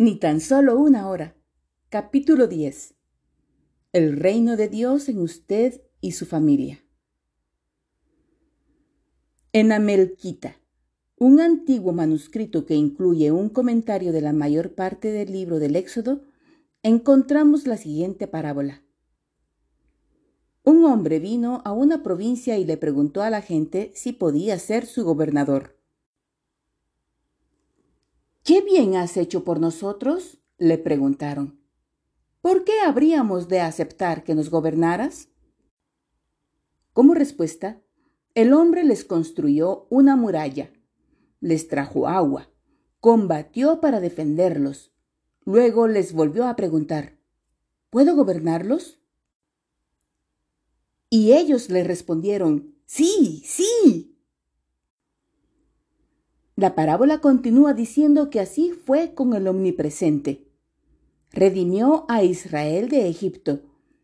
ni tan solo una hora. Capítulo 10. El reino de Dios en usted y su familia. En Amelquita, un antiguo manuscrito que incluye un comentario de la mayor parte del libro del Éxodo, encontramos la siguiente parábola. Un hombre vino a una provincia y le preguntó a la gente si podía ser su gobernador. ¿Qué bien has hecho por nosotros? le preguntaron. ¿Por qué habríamos de aceptar que nos gobernaras? Como respuesta, el hombre les construyó una muralla, les trajo agua, combatió para defenderlos. Luego les volvió a preguntar, ¿puedo gobernarlos? Y ellos le respondieron, sí, sí. La parábola continúa diciendo que así fue con el omnipresente. Redimió a Israel de Egipto,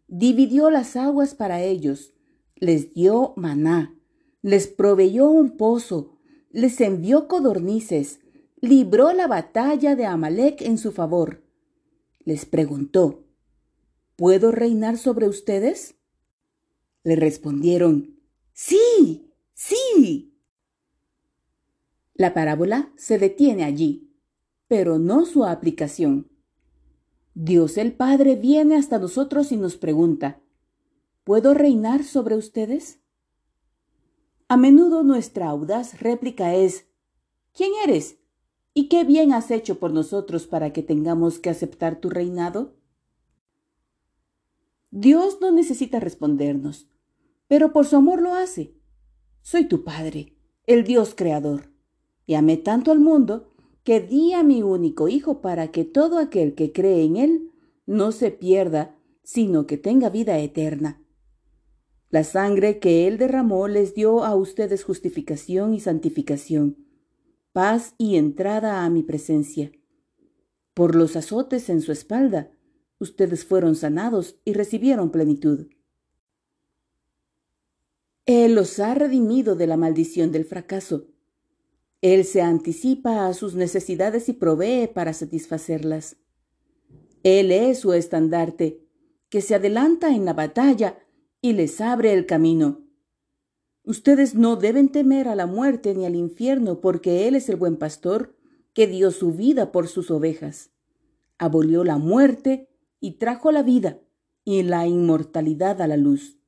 dividió las aguas para ellos, les dio maná, les proveyó un pozo, les envió codornices, libró la batalla de Amalek en su favor. Les preguntó, ¿Puedo reinar sobre ustedes? Le respondieron, Sí, sí. La parábola se detiene allí, pero no su aplicación. Dios el Padre viene hasta nosotros y nos pregunta, ¿puedo reinar sobre ustedes? A menudo nuestra audaz réplica es, ¿quién eres? ¿Y qué bien has hecho por nosotros para que tengamos que aceptar tu reinado? Dios no necesita respondernos, pero por su amor lo hace. Soy tu Padre, el Dios Creador y amé tanto al mundo que di a mi único Hijo para que todo aquel que cree en Él no se pierda, sino que tenga vida eterna. La sangre que Él derramó les dio a ustedes justificación y santificación, paz y entrada a mi presencia. Por los azotes en su espalda, ustedes fueron sanados y recibieron plenitud. Él los ha redimido de la maldición del fracaso él se anticipa a sus necesidades y provee para satisfacerlas. Él es su estandarte, que se adelanta en la batalla y les abre el camino. Ustedes no deben temer a la muerte ni al infierno, porque Él es el buen pastor que dio su vida por sus ovejas. Abolió la muerte y trajo la vida y la inmortalidad a la luz.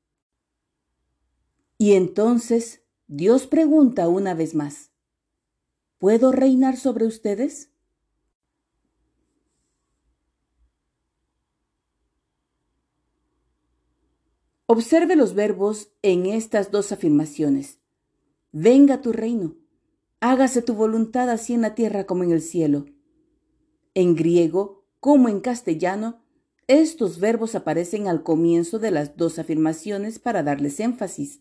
Y entonces Dios pregunta una vez más, ¿Puedo reinar sobre ustedes? Observe los verbos en estas dos afirmaciones. Venga tu reino, hágase tu voluntad así en la tierra como en el cielo. En griego, como en castellano, estos verbos aparecen al comienzo de las dos afirmaciones para darles énfasis.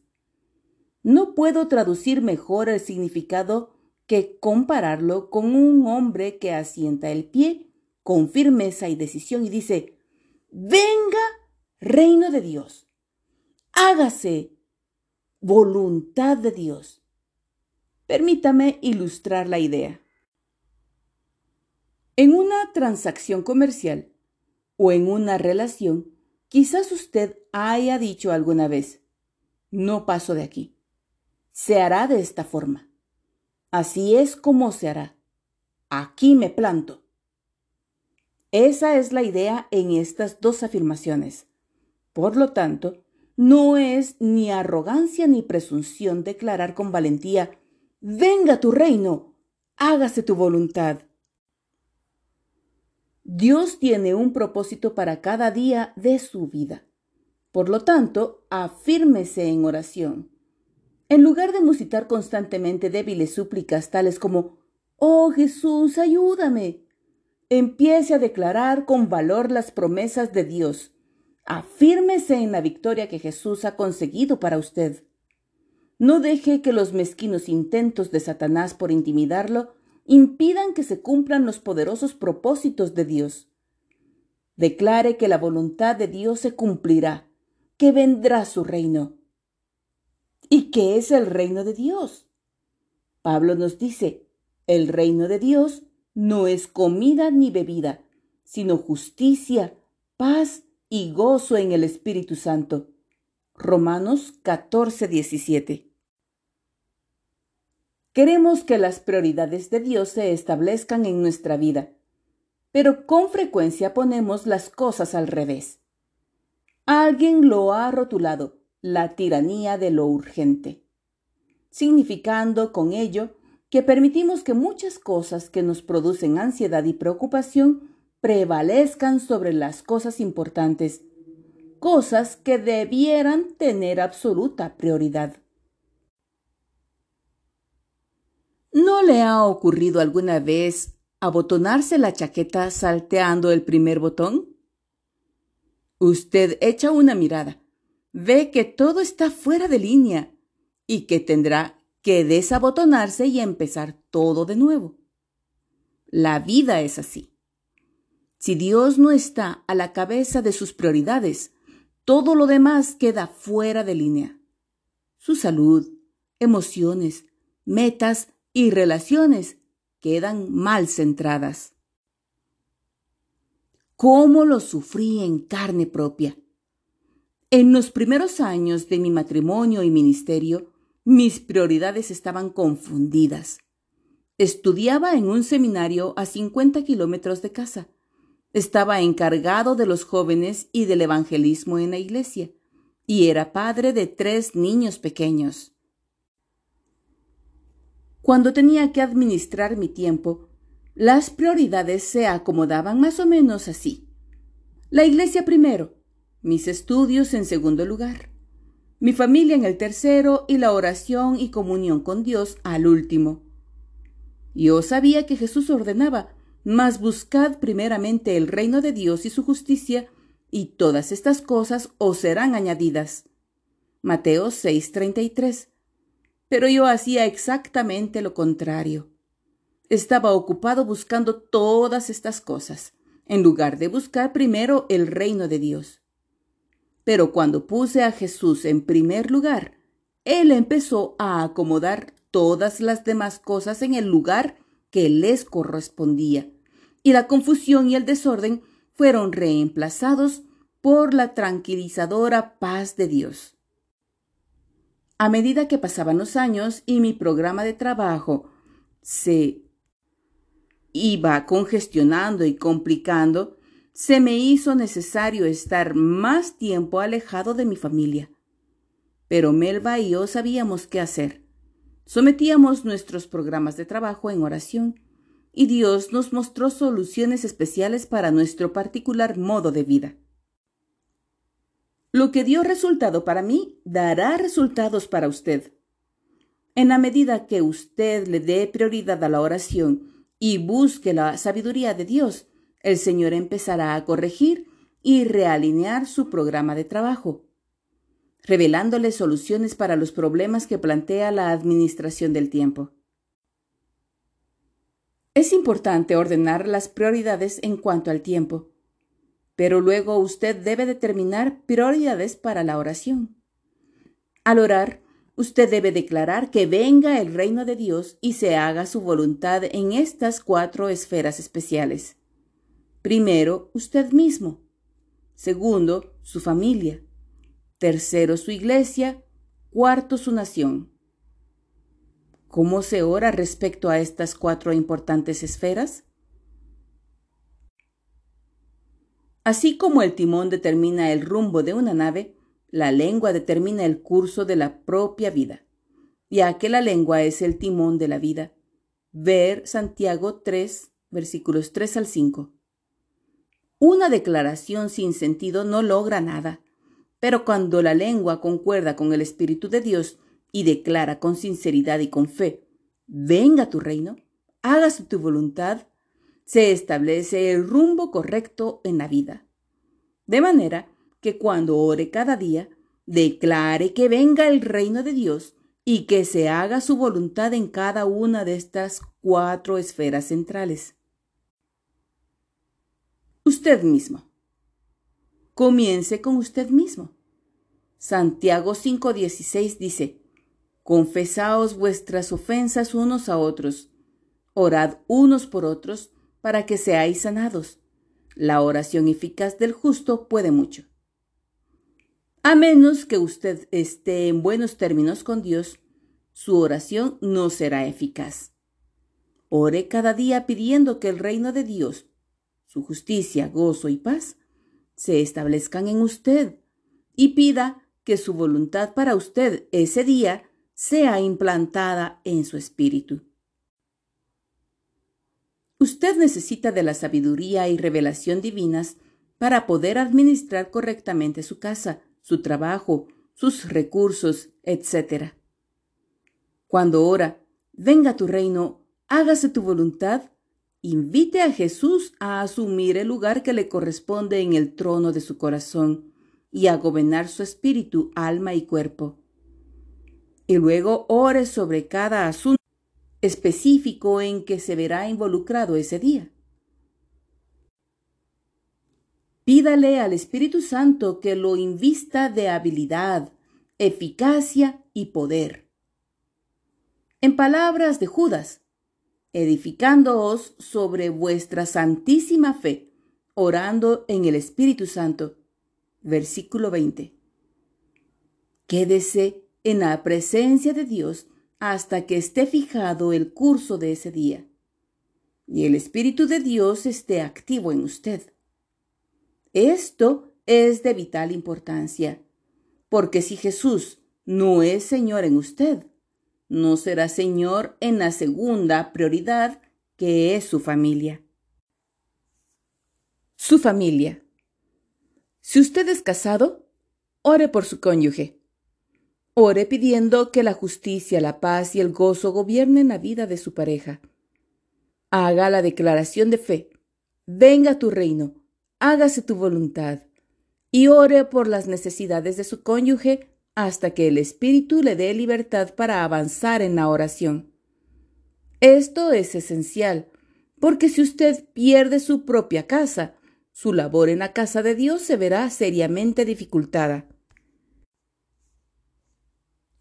No puedo traducir mejor el significado que compararlo con un hombre que asienta el pie con firmeza y decisión y dice, venga reino de Dios, hágase voluntad de Dios. Permítame ilustrar la idea. En una transacción comercial o en una relación, quizás usted haya dicho alguna vez, no paso de aquí. Se hará de esta forma. Así es como se hará. Aquí me planto. Esa es la idea en estas dos afirmaciones. Por lo tanto, no es ni arrogancia ni presunción declarar con valentía, venga tu reino, hágase tu voluntad. Dios tiene un propósito para cada día de su vida. Por lo tanto, afírmese en oración. En lugar de musitar constantemente débiles súplicas tales como Oh Jesús, ayúdame, empiece a declarar con valor las promesas de Dios. Afírmese en la victoria que Jesús ha conseguido para usted. No deje que los mezquinos intentos de Satanás por intimidarlo impidan que se cumplan los poderosos propósitos de Dios. Declare que la voluntad de Dios se cumplirá, que vendrá su reino ¿Y qué es el reino de Dios? Pablo nos dice, el reino de Dios no es comida ni bebida, sino justicia, paz y gozo en el Espíritu Santo. Romanos 14, 17. Queremos que las prioridades de Dios se establezcan en nuestra vida, pero con frecuencia ponemos las cosas al revés. Alguien lo ha rotulado la tiranía de lo urgente, significando con ello que permitimos que muchas cosas que nos producen ansiedad y preocupación prevalezcan sobre las cosas importantes, cosas que debieran tener absoluta prioridad. ¿No le ha ocurrido alguna vez abotonarse la chaqueta salteando el primer botón? Usted echa una mirada, ve que todo está fuera de línea y que tendrá que desabotonarse y empezar todo de nuevo. La vida es así. Si Dios no está a la cabeza de sus prioridades, todo lo demás queda fuera de línea. Su salud, emociones, metas y relaciones quedan mal centradas. ¿Cómo lo sufrí en carne propia? En los primeros años de mi matrimonio y ministerio, mis prioridades estaban confundidas. Estudiaba en un seminario a 50 kilómetros de casa estaba encargado de los jóvenes y del evangelismo en la iglesia, y era padre de tres niños pequeños. Cuando tenía que administrar mi tiempo, las prioridades se acomodaban más o menos así. La iglesia primero, mis estudios en segundo lugar, mi familia en el tercero y la oración y comunión con Dios al último. Yo sabía que Jesús ordenaba mas buscad primeramente el reino de Dios y su justicia, y todas estas cosas os serán añadidas. Mateo 6:33. Pero yo hacía exactamente lo contrario. Estaba ocupado buscando todas estas cosas, en lugar de buscar primero el reino de Dios. Pero cuando puse a Jesús en primer lugar, Él empezó a acomodar todas las demás cosas en el lugar que les correspondía y la confusión y el desorden fueron reemplazados por la tranquilizadora paz de Dios. A medida que pasaban los años y mi programa de trabajo se iba congestionando y complicando, se me hizo necesario estar más tiempo alejado de mi familia. Pero Melba y yo sabíamos qué hacer. Sometíamos nuestros programas de trabajo en oración y Dios nos mostró soluciones especiales para nuestro particular modo de vida. Lo que dio resultado para mí dará resultados para usted. En la medida que usted le dé prioridad a la oración y busque la sabiduría de Dios, el Señor empezará a corregir y realinear su programa de trabajo, revelándole soluciones para los problemas que plantea la administración del tiempo. Es importante ordenar las prioridades en cuanto al tiempo, pero luego usted debe determinar prioridades para la oración. Al orar, usted debe declarar que venga el reino de Dios y se haga su voluntad en estas cuatro esferas especiales. Primero, usted mismo. Segundo, su familia. Tercero, su iglesia. Cuarto, su nación. ¿Cómo se ora respecto a estas cuatro importantes esferas? Así como el timón determina el rumbo de una nave, la lengua determina el curso de la propia vida, ya que la lengua es el timón de la vida. Ver Santiago 3, versículos 3 al 5. Una declaración sin sentido no logra nada, pero cuando la lengua concuerda con el Espíritu de Dios, y declara con sinceridad y con fe, venga tu reino, hágase tu voluntad, se establece el rumbo correcto en la vida. De manera que cuando ore cada día, declare que venga el reino de Dios y que se haga su voluntad en cada una de estas cuatro esferas centrales. Usted mismo. Comience con usted mismo. Santiago 5:16 dice, Confesaos vuestras ofensas unos a otros, orad unos por otros, para que seáis sanados. La oración eficaz del justo puede mucho. A menos que usted esté en buenos términos con Dios, su oración no será eficaz. Ore cada día pidiendo que el reino de Dios, justicia, gozo y paz, se establezcan en usted y pida que su voluntad para usted ese día sea implantada en su espíritu. Usted necesita de la sabiduría y revelación divinas para poder administrar correctamente su casa, su trabajo, sus recursos, etc. Cuando ora, venga tu reino, hágase tu voluntad, invite a Jesús a asumir el lugar que le corresponde en el trono de su corazón y a gobernar su espíritu, alma y cuerpo. Y luego ore sobre cada asunto específico en que se verá involucrado ese día. Pídale al Espíritu Santo que lo invista de habilidad, eficacia y poder. En palabras de Judas, edificándoos sobre vuestra santísima fe, orando en el Espíritu Santo. Versículo 20. Quédese en la presencia de Dios hasta que esté fijado el curso de ese día y el Espíritu de Dios esté activo en usted. Esto es de vital importancia, porque si Jesús no es Señor en usted, no será Señor en la segunda prioridad, que es su familia. Su familia. Si usted es casado, ore por su cónyuge. Ore pidiendo que la justicia, la paz y el gozo gobiernen la vida de su pareja. Haga la declaración de fe. Venga tu reino hágase tu voluntad, y ore por las necesidades de su cónyuge hasta que el Espíritu le dé libertad para avanzar en la oración. Esto es esencial, porque si usted pierde su propia casa, su labor en la casa de Dios se verá seriamente dificultada.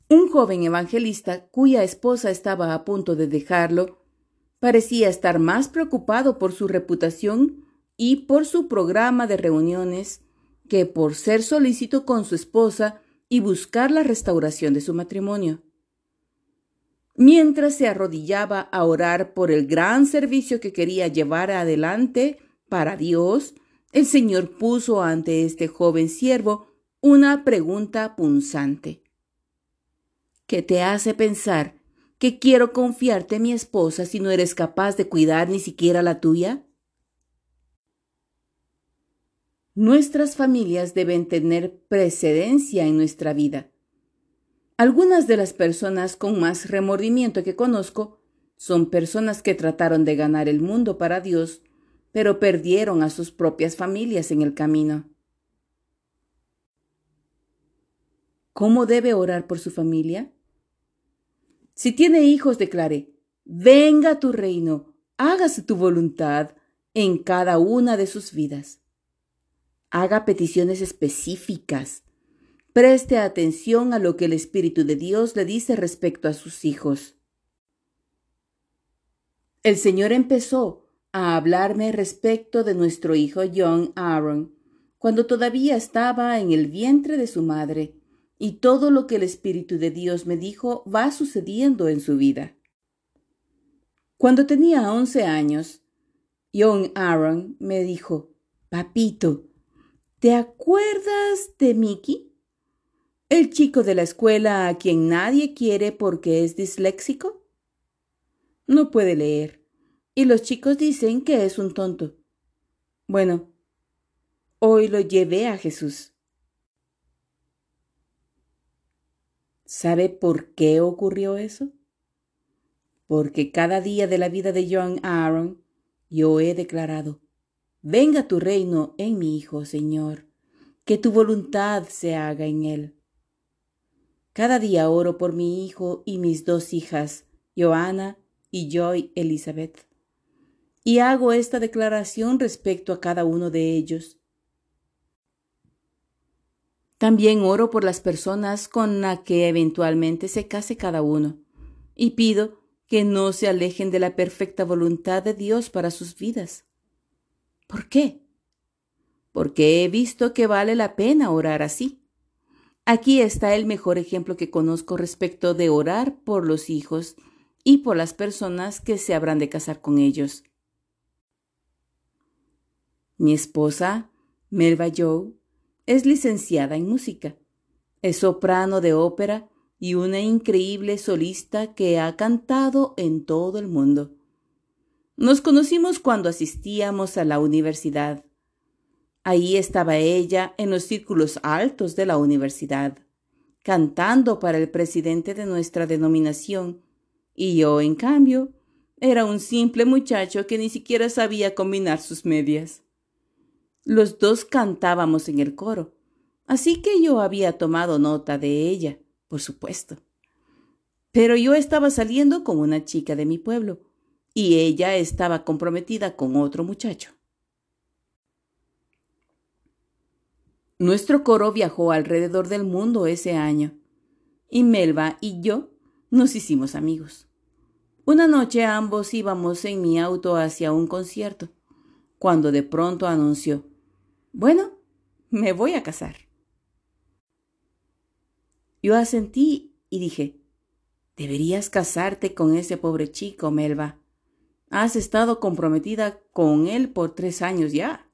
Un joven evangelista cuya esposa estaba a punto de dejarlo parecía estar más preocupado por su reputación y por su programa de reuniones que por ser solícito con su esposa y buscar la restauración de su matrimonio. Mientras se arrodillaba a orar por el gran servicio que quería llevar adelante para Dios, el Señor puso ante este joven siervo una pregunta punzante. ¿Qué te hace pensar que quiero confiarte mi esposa si no eres capaz de cuidar ni siquiera la tuya? Nuestras familias deben tener precedencia en nuestra vida. Algunas de las personas con más remordimiento que conozco son personas que trataron de ganar el mundo para Dios, pero perdieron a sus propias familias en el camino. ¿Cómo debe orar por su familia? Si tiene hijos, declare, venga tu reino, hágase tu voluntad en cada una de sus vidas haga peticiones específicas. Preste atención a lo que el Espíritu de Dios le dice respecto a sus hijos. El Señor empezó a hablarme respecto de nuestro hijo John Aaron, cuando todavía estaba en el vientre de su madre, y todo lo que el Espíritu de Dios me dijo va sucediendo en su vida. Cuando tenía once años, John Aaron me dijo, Papito, ¿Te acuerdas de Mickey? El chico de la escuela a quien nadie quiere porque es disléxico. No puede leer, y los chicos dicen que es un tonto. Bueno, hoy lo llevé a Jesús. ¿Sabe por qué ocurrió eso? Porque cada día de la vida de John Aaron yo he declarado, Venga tu reino en mi Hijo, Señor, que tu voluntad se haga en él. Cada día oro por mi hijo y mis dos hijas, Joana y Joy Elizabeth, y hago esta declaración respecto a cada uno de ellos. También oro por las personas con las que eventualmente se case cada uno, y pido que no se alejen de la perfecta voluntad de Dios para sus vidas. ¿Por qué? Porque he visto que vale la pena orar así. Aquí está el mejor ejemplo que conozco respecto de orar por los hijos y por las personas que se habrán de casar con ellos. Mi esposa, Melba Joe, es licenciada en música. Es soprano de ópera y una increíble solista que ha cantado en todo el mundo. Nos conocimos cuando asistíamos a la universidad. Ahí estaba ella en los círculos altos de la universidad, cantando para el presidente de nuestra denominación, y yo, en cambio, era un simple muchacho que ni siquiera sabía combinar sus medias. Los dos cantábamos en el coro, así que yo había tomado nota de ella, por supuesto. Pero yo estaba saliendo con una chica de mi pueblo, y ella estaba comprometida con otro muchacho. Nuestro coro viajó alrededor del mundo ese año, y Melba y yo nos hicimos amigos. Una noche ambos íbamos en mi auto hacia un concierto, cuando de pronto anunció, Bueno, me voy a casar. Yo asentí y dije, Deberías casarte con ese pobre chico, Melba. Has estado comprometida con él por tres años ya.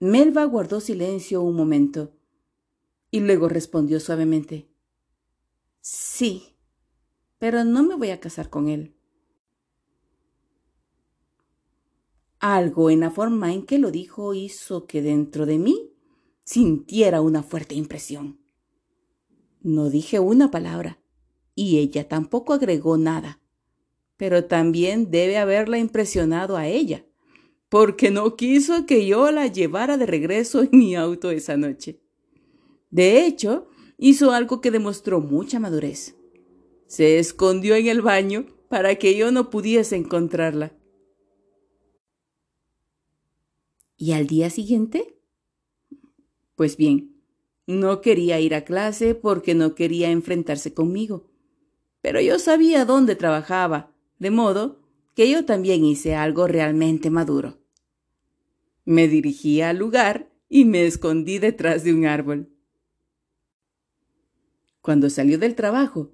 Melba guardó silencio un momento y luego respondió suavemente Sí, pero no me voy a casar con él. Algo en la forma en que lo dijo hizo que dentro de mí sintiera una fuerte impresión. No dije una palabra y ella tampoco agregó nada, pero también debe haberla impresionado a ella porque no quiso que yo la llevara de regreso en mi auto esa noche. De hecho, hizo algo que demostró mucha madurez. Se escondió en el baño para que yo no pudiese encontrarla. ¿Y al día siguiente? Pues bien, no quería ir a clase porque no quería enfrentarse conmigo. Pero yo sabía dónde trabajaba, de modo que yo también hice algo realmente maduro. Me dirigí al lugar y me escondí detrás de un árbol. Cuando salió del trabajo,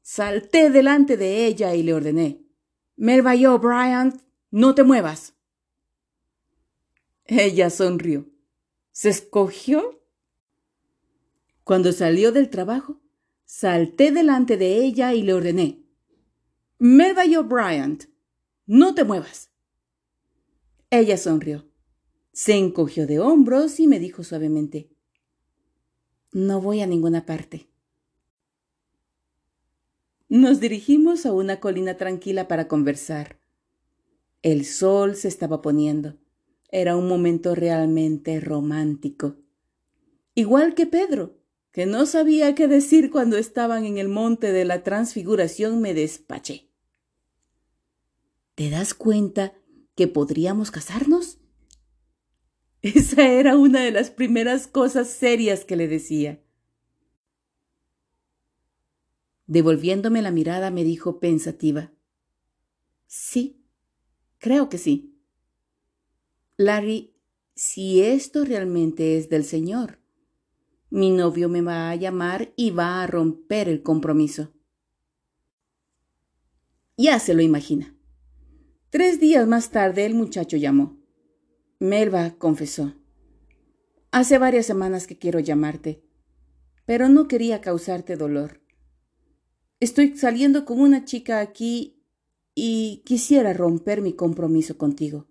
salté delante de ella y le ordené, Melba yo, Bryant, no te muevas. Ella sonrió. ¿Se escogió? Cuando salió del trabajo, salté delante de ella y le ordené, yo, Bryant, no te muevas. Ella sonrió. Se encogió de hombros y me dijo suavemente, No voy a ninguna parte. Nos dirigimos a una colina tranquila para conversar. El sol se estaba poniendo. Era un momento realmente romántico. Igual que Pedro, que no sabía qué decir cuando estaban en el monte de la transfiguración, me despaché. ¿Te das cuenta que podríamos casarnos? Esa era una de las primeras cosas serias que le decía. Devolviéndome la mirada, me dijo pensativa. Sí, creo que sí. Larry, si esto realmente es del Señor, mi novio me va a llamar y va a romper el compromiso. Ya se lo imagina. Tres días más tarde el muchacho llamó. Melba confesó. Hace varias semanas que quiero llamarte, pero no quería causarte dolor. Estoy saliendo con una chica aquí y quisiera romper mi compromiso contigo.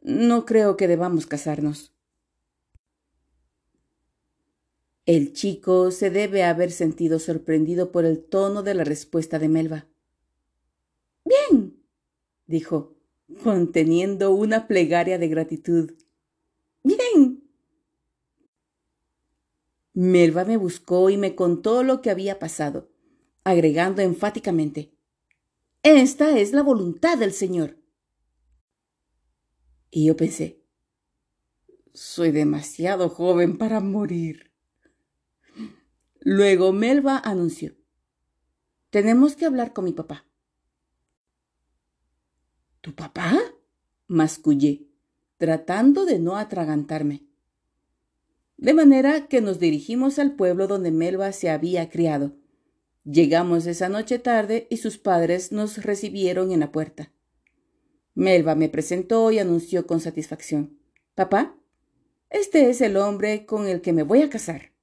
No creo que debamos casarnos. El chico se debe haber sentido sorprendido por el tono de la respuesta de Melba. Bien, dijo, conteniendo una plegaria de gratitud. Bien. Melba me buscó y me contó lo que había pasado, agregando enfáticamente Esta es la voluntad del Señor. Y yo pensé, soy demasiado joven para morir. Luego Melba anunció, Tenemos que hablar con mi papá. ¿Tu papá? mascullé, tratando de no atragantarme. De manera que nos dirigimos al pueblo donde Melba se había criado. Llegamos esa noche tarde y sus padres nos recibieron en la puerta. Melba me presentó y anunció con satisfacción. Papá, este es el hombre con el que me voy a casar.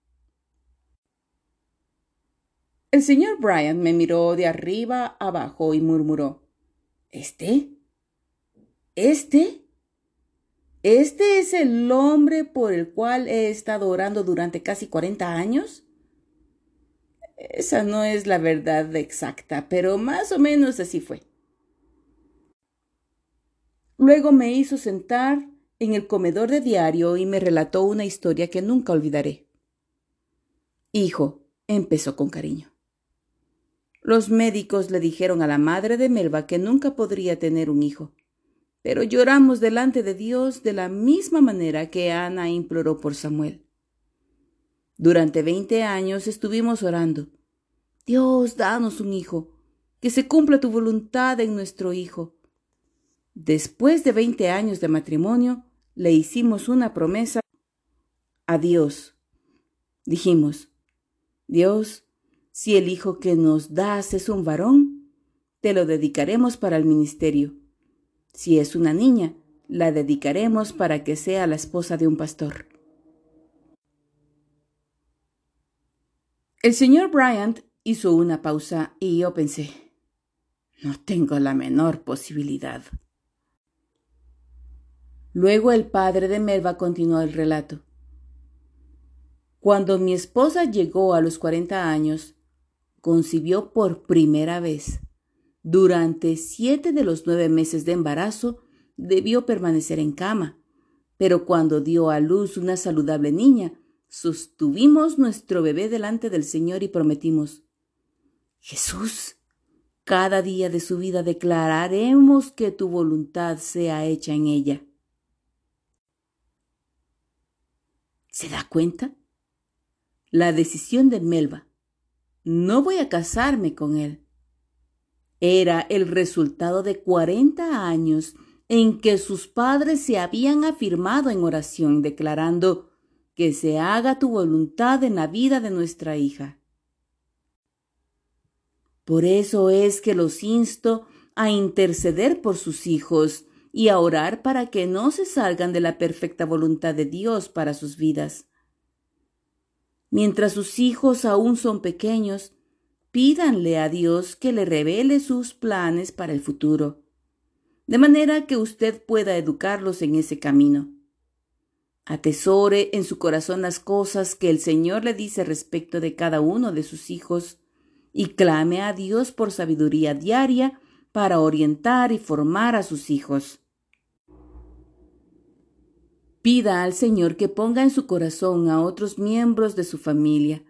El señor Bryant me miró de arriba abajo y murmuró ¿Este? ¿Este? ¿Este es el hombre por el cual he estado orando durante casi cuarenta años? Esa no es la verdad exacta, pero más o menos así fue. Luego me hizo sentar en el comedor de diario y me relató una historia que nunca olvidaré. Hijo, empezó con cariño. Los médicos le dijeron a la madre de Melba que nunca podría tener un hijo, pero lloramos delante de Dios de la misma manera que Ana imploró por Samuel. Durante veinte años estuvimos orando. Dios, danos un hijo, que se cumpla tu voluntad en nuestro hijo. Después de veinte años de matrimonio, le hicimos una promesa a Dios. Dijimos, Dios, si el hijo que nos das es un varón, te lo dedicaremos para el ministerio. Si es una niña, la dedicaremos para que sea la esposa de un pastor. El señor Bryant hizo una pausa y yo pensé, no tengo la menor posibilidad. Luego el padre de Melba continuó el relato. Cuando mi esposa llegó a los cuarenta años, concibió por primera vez. Durante siete de los nueve meses de embarazo debió permanecer en cama, pero cuando dio a luz una saludable niña, sostuvimos nuestro bebé delante del Señor y prometimos, Jesús, cada día de su vida declararemos que tu voluntad sea hecha en ella. ¿Se da cuenta? La decisión de Melba. No voy a casarme con él. Era el resultado de cuarenta años en que sus padres se habían afirmado en oración declarando que se haga tu voluntad en la vida de nuestra hija. Por eso es que los insto a interceder por sus hijos y a orar para que no se salgan de la perfecta voluntad de Dios para sus vidas. Mientras sus hijos aún son pequeños, pídanle a Dios que le revele sus planes para el futuro, de manera que usted pueda educarlos en ese camino. Atesore en su corazón las cosas que el Señor le dice respecto de cada uno de sus hijos y clame a Dios por sabiduría diaria para orientar y formar a sus hijos. Pida al Señor que ponga en su corazón a otros miembros de su familia.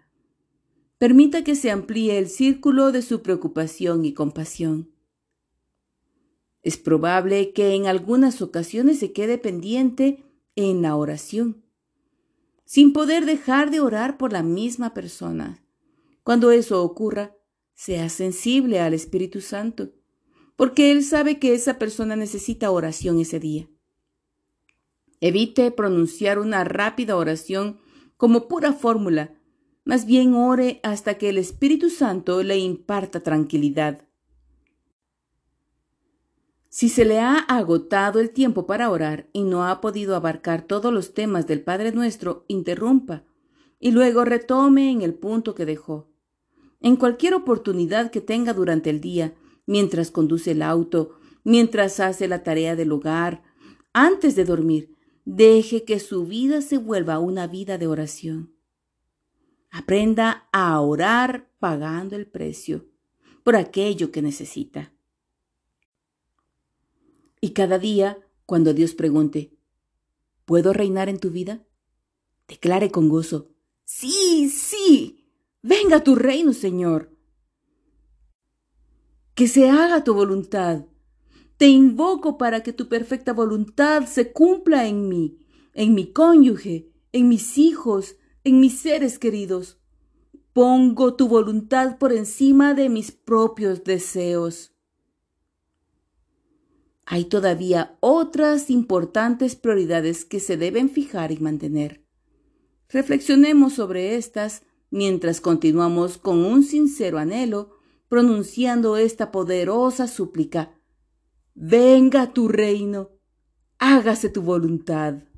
Permita que se amplíe el círculo de su preocupación y compasión. Es probable que en algunas ocasiones se quede pendiente en la oración, sin poder dejar de orar por la misma persona. Cuando eso ocurra, sea sensible al Espíritu Santo, porque Él sabe que esa persona necesita oración ese día. Evite pronunciar una rápida oración como pura fórmula. Más bien ore hasta que el Espíritu Santo le imparta tranquilidad. Si se le ha agotado el tiempo para orar y no ha podido abarcar todos los temas del Padre Nuestro, interrumpa y luego retome en el punto que dejó. En cualquier oportunidad que tenga durante el día, mientras conduce el auto, mientras hace la tarea del hogar, antes de dormir, Deje que su vida se vuelva una vida de oración. Aprenda a orar pagando el precio por aquello que necesita. Y cada día, cuando Dios pregunte, ¿puedo reinar en tu vida? Declare con gozo, sí, sí, venga tu reino, Señor. Que se haga tu voluntad te invoco para que tu perfecta voluntad se cumpla en mí, en mi cónyuge, en mis hijos, en mis seres queridos. Pongo tu voluntad por encima de mis propios deseos. Hay todavía otras importantes prioridades que se deben fijar y mantener. Reflexionemos sobre estas mientras continuamos con un sincero anhelo pronunciando esta poderosa súplica. Venga tu reino, hágase tu voluntad.